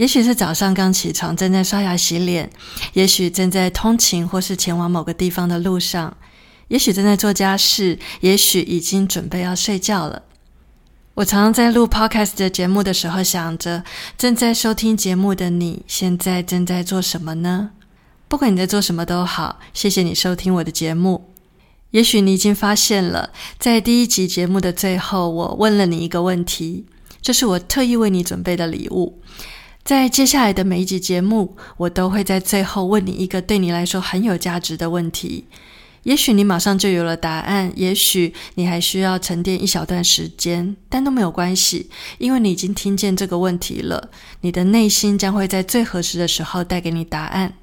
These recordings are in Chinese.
也许是早上刚起床，正在刷牙洗脸；也许正在通勤或是前往某个地方的路上；也许正在做家事；也许已经准备要睡觉了。我常常在录 Podcast 的节目的时候，想着正在收听节目的你，现在正在做什么呢？不管你在做什么都好，谢谢你收听我的节目。也许你已经发现了，在第一集节目的最后，我问了你一个问题，这是我特意为你准备的礼物。在接下来的每一集节目，我都会在最后问你一个对你来说很有价值的问题。也许你马上就有了答案，也许你还需要沉淀一小段时间，但都没有关系，因为你已经听见这个问题了。你的内心将会在最合适的时候带给你答案。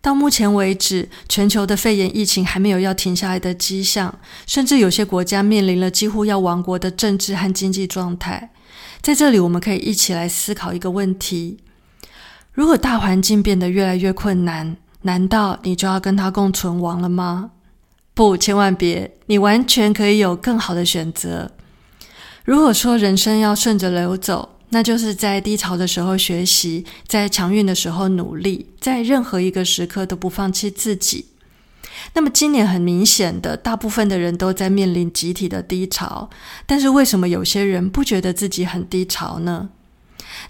到目前为止，全球的肺炎疫情还没有要停下来的迹象，甚至有些国家面临了几乎要亡国的政治和经济状态。在这里，我们可以一起来思考一个问题：如果大环境变得越来越困难，难道你就要跟它共存亡了吗？不，千万别！你完全可以有更好的选择。如果说人生要顺着流走，那就是在低潮的时候学习，在强运的时候努力，在任何一个时刻都不放弃自己。那么今年很明显的，大部分的人都在面临集体的低潮，但是为什么有些人不觉得自己很低潮呢？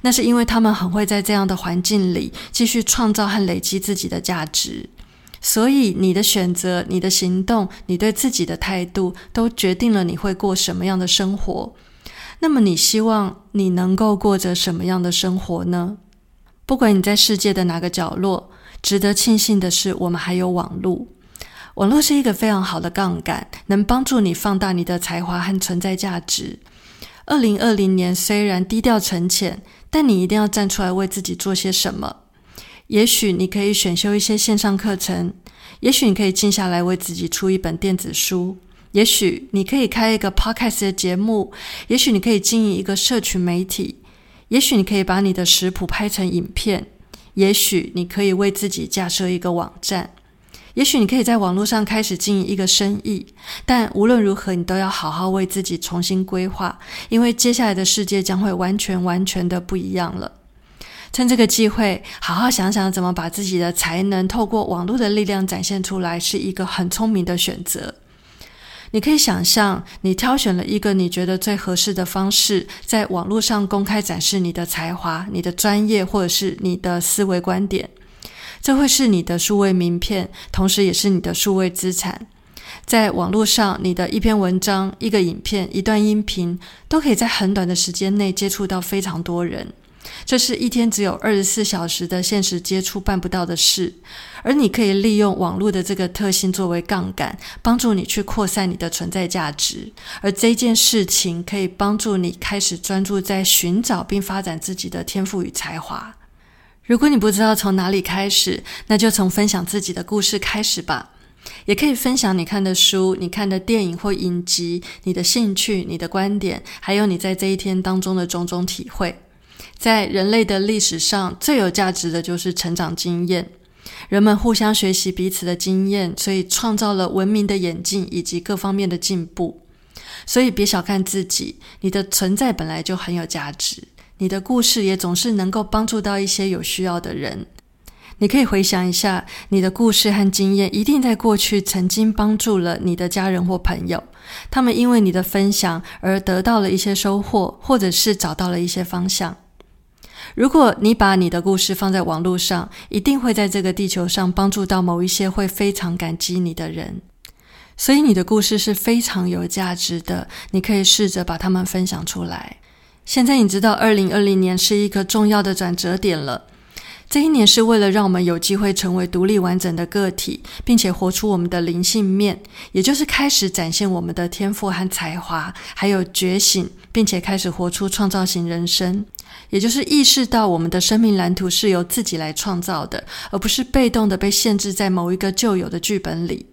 那是因为他们很会在这样的环境里继续创造和累积自己的价值。所以你的选择、你的行动、你对自己的态度，都决定了你会过什么样的生活。那么，你希望你能够过着什么样的生活呢？不管你在世界的哪个角落，值得庆幸的是，我们还有网络。网络是一个非常好的杠杆，能帮助你放大你的才华和存在价值。二零二零年虽然低调沉潜，但你一定要站出来为自己做些什么。也许你可以选修一些线上课程，也许你可以静下来为自己出一本电子书。也许你可以开一个 podcast 的节目，也许你可以经营一个社群媒体，也许你可以把你的食谱拍成影片，也许你可以为自己架设一个网站，也许你可以在网络上开始经营一个生意。但无论如何，你都要好好为自己重新规划，因为接下来的世界将会完全完全的不一样了。趁这个机会，好好想想怎么把自己的才能透过网络的力量展现出来，是一个很聪明的选择。你可以想象，你挑选了一个你觉得最合适的方式，在网络上公开展示你的才华、你的专业，或者是你的思维观点。这会是你的数位名片，同时也是你的数位资产。在网络上，你的一篇文章、一个影片、一段音频，都可以在很短的时间内接触到非常多人。这是一天只有二十四小时的现实接触办不到的事，而你可以利用网络的这个特性作为杠杆，帮助你去扩散你的存在价值。而这件事情可以帮助你开始专注在寻找并发展自己的天赋与才华。如果你不知道从哪里开始，那就从分享自己的故事开始吧。也可以分享你看的书、你看的电影或影集、你的兴趣、你的观点，还有你在这一天当中的种种体会。在人类的历史上最有价值的就是成长经验，人们互相学习彼此的经验，所以创造了文明的演进以及各方面的进步。所以别小看自己，你的存在本来就很有价值，你的故事也总是能够帮助到一些有需要的人。你可以回想一下，你的故事和经验一定在过去曾经帮助了你的家人或朋友，他们因为你的分享而得到了一些收获，或者是找到了一些方向。如果你把你的故事放在网络上，一定会在这个地球上帮助到某一些会非常感激你的人。所以你的故事是非常有价值的，你可以试着把它们分享出来。现在你知道，二零二零年是一个重要的转折点了。这一年是为了让我们有机会成为独立完整的个体，并且活出我们的灵性面，也就是开始展现我们的天赋和才华，还有觉醒，并且开始活出创造型人生。也就是意识到我们的生命蓝图是由自己来创造的，而不是被动的被限制在某一个旧有的剧本里。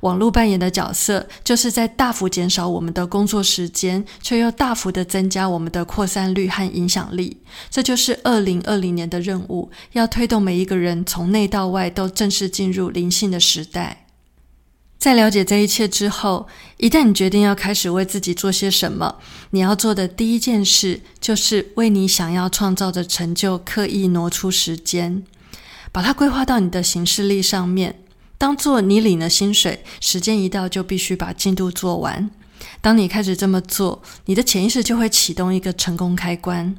网络扮演的角色，就是在大幅减少我们的工作时间，却又大幅的增加我们的扩散率和影响力。这就是二零二零年的任务，要推动每一个人从内到外都正式进入灵性的时代。在了解这一切之后，一旦你决定要开始为自己做些什么，你要做的第一件事就是为你想要创造的成就刻意挪出时间，把它规划到你的行事历上面。当做你领了薪水，时间一到就必须把进度做完。当你开始这么做，你的潜意识就会启动一个成功开关。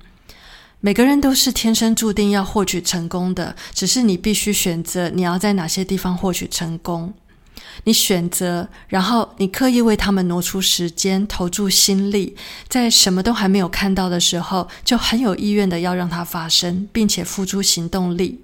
每个人都是天生注定要获取成功的，只是你必须选择你要在哪些地方获取成功。你选择，然后你刻意为他们挪出时间，投注心力，在什么都还没有看到的时候，就很有意愿的要让它发生，并且付出行动力。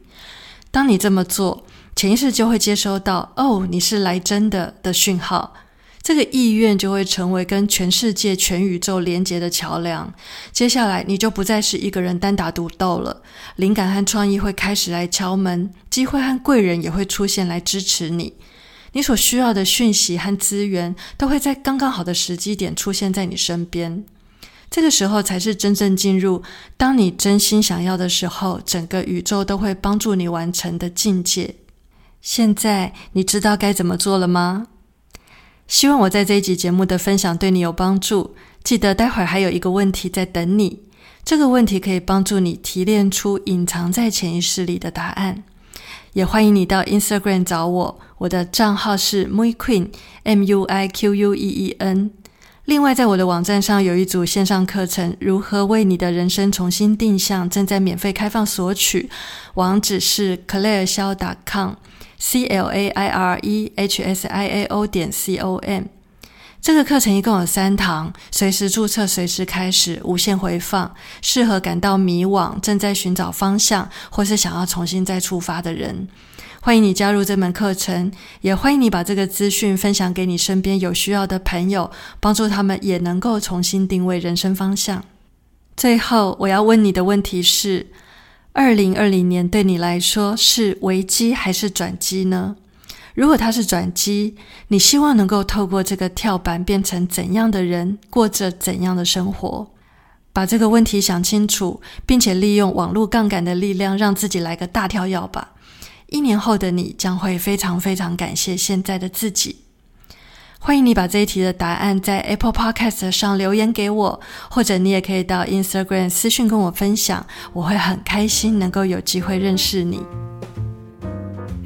当你这么做。潜意识就会接收到“哦，你是来真的”的讯号，这个意愿就会成为跟全世界、全宇宙连接的桥梁。接下来，你就不再是一个人单打独斗了，灵感和创意会开始来敲门，机会和贵人也会出现来支持你。你所需要的讯息和资源都会在刚刚好的时机点出现在你身边。这个时候才是真正进入当你真心想要的时候，整个宇宙都会帮助你完成的境界。现在你知道该怎么做了吗？希望我在这一集节目的分享对你有帮助。记得待会儿还有一个问题在等你，这个问题可以帮助你提炼出隐藏在潜意识里的答案。也欢迎你到 Instagram 找我，我的账号是 Mui Queen M U I Q U E E N。另外，在我的网站上有一组线上课程，《如何为你的人生重新定向》，正在免费开放索取，网址是 Claire 肖 .com。c l a i r e h s i a o 点 c o m，这个课程一共有三堂，随时注册，随时开始，无限回放，适合感到迷惘、正在寻找方向，或是想要重新再出发的人。欢迎你加入这门课程，也欢迎你把这个资讯分享给你身边有需要的朋友，帮助他们也能够重新定位人生方向。最后，我要问你的问题是。二零二零年对你来说是危机还是转机呢？如果它是转机，你希望能够透过这个跳板变成怎样的人，过着怎样的生活？把这个问题想清楚，并且利用网络杠杆的力量，让自己来个大跳跃吧。一年后的你将会非常非常感谢现在的自己。欢迎你把这一题的答案在 Apple Podcast 上留言给我，或者你也可以到 Instagram 私讯跟我分享，我会很开心能够有机会认识你。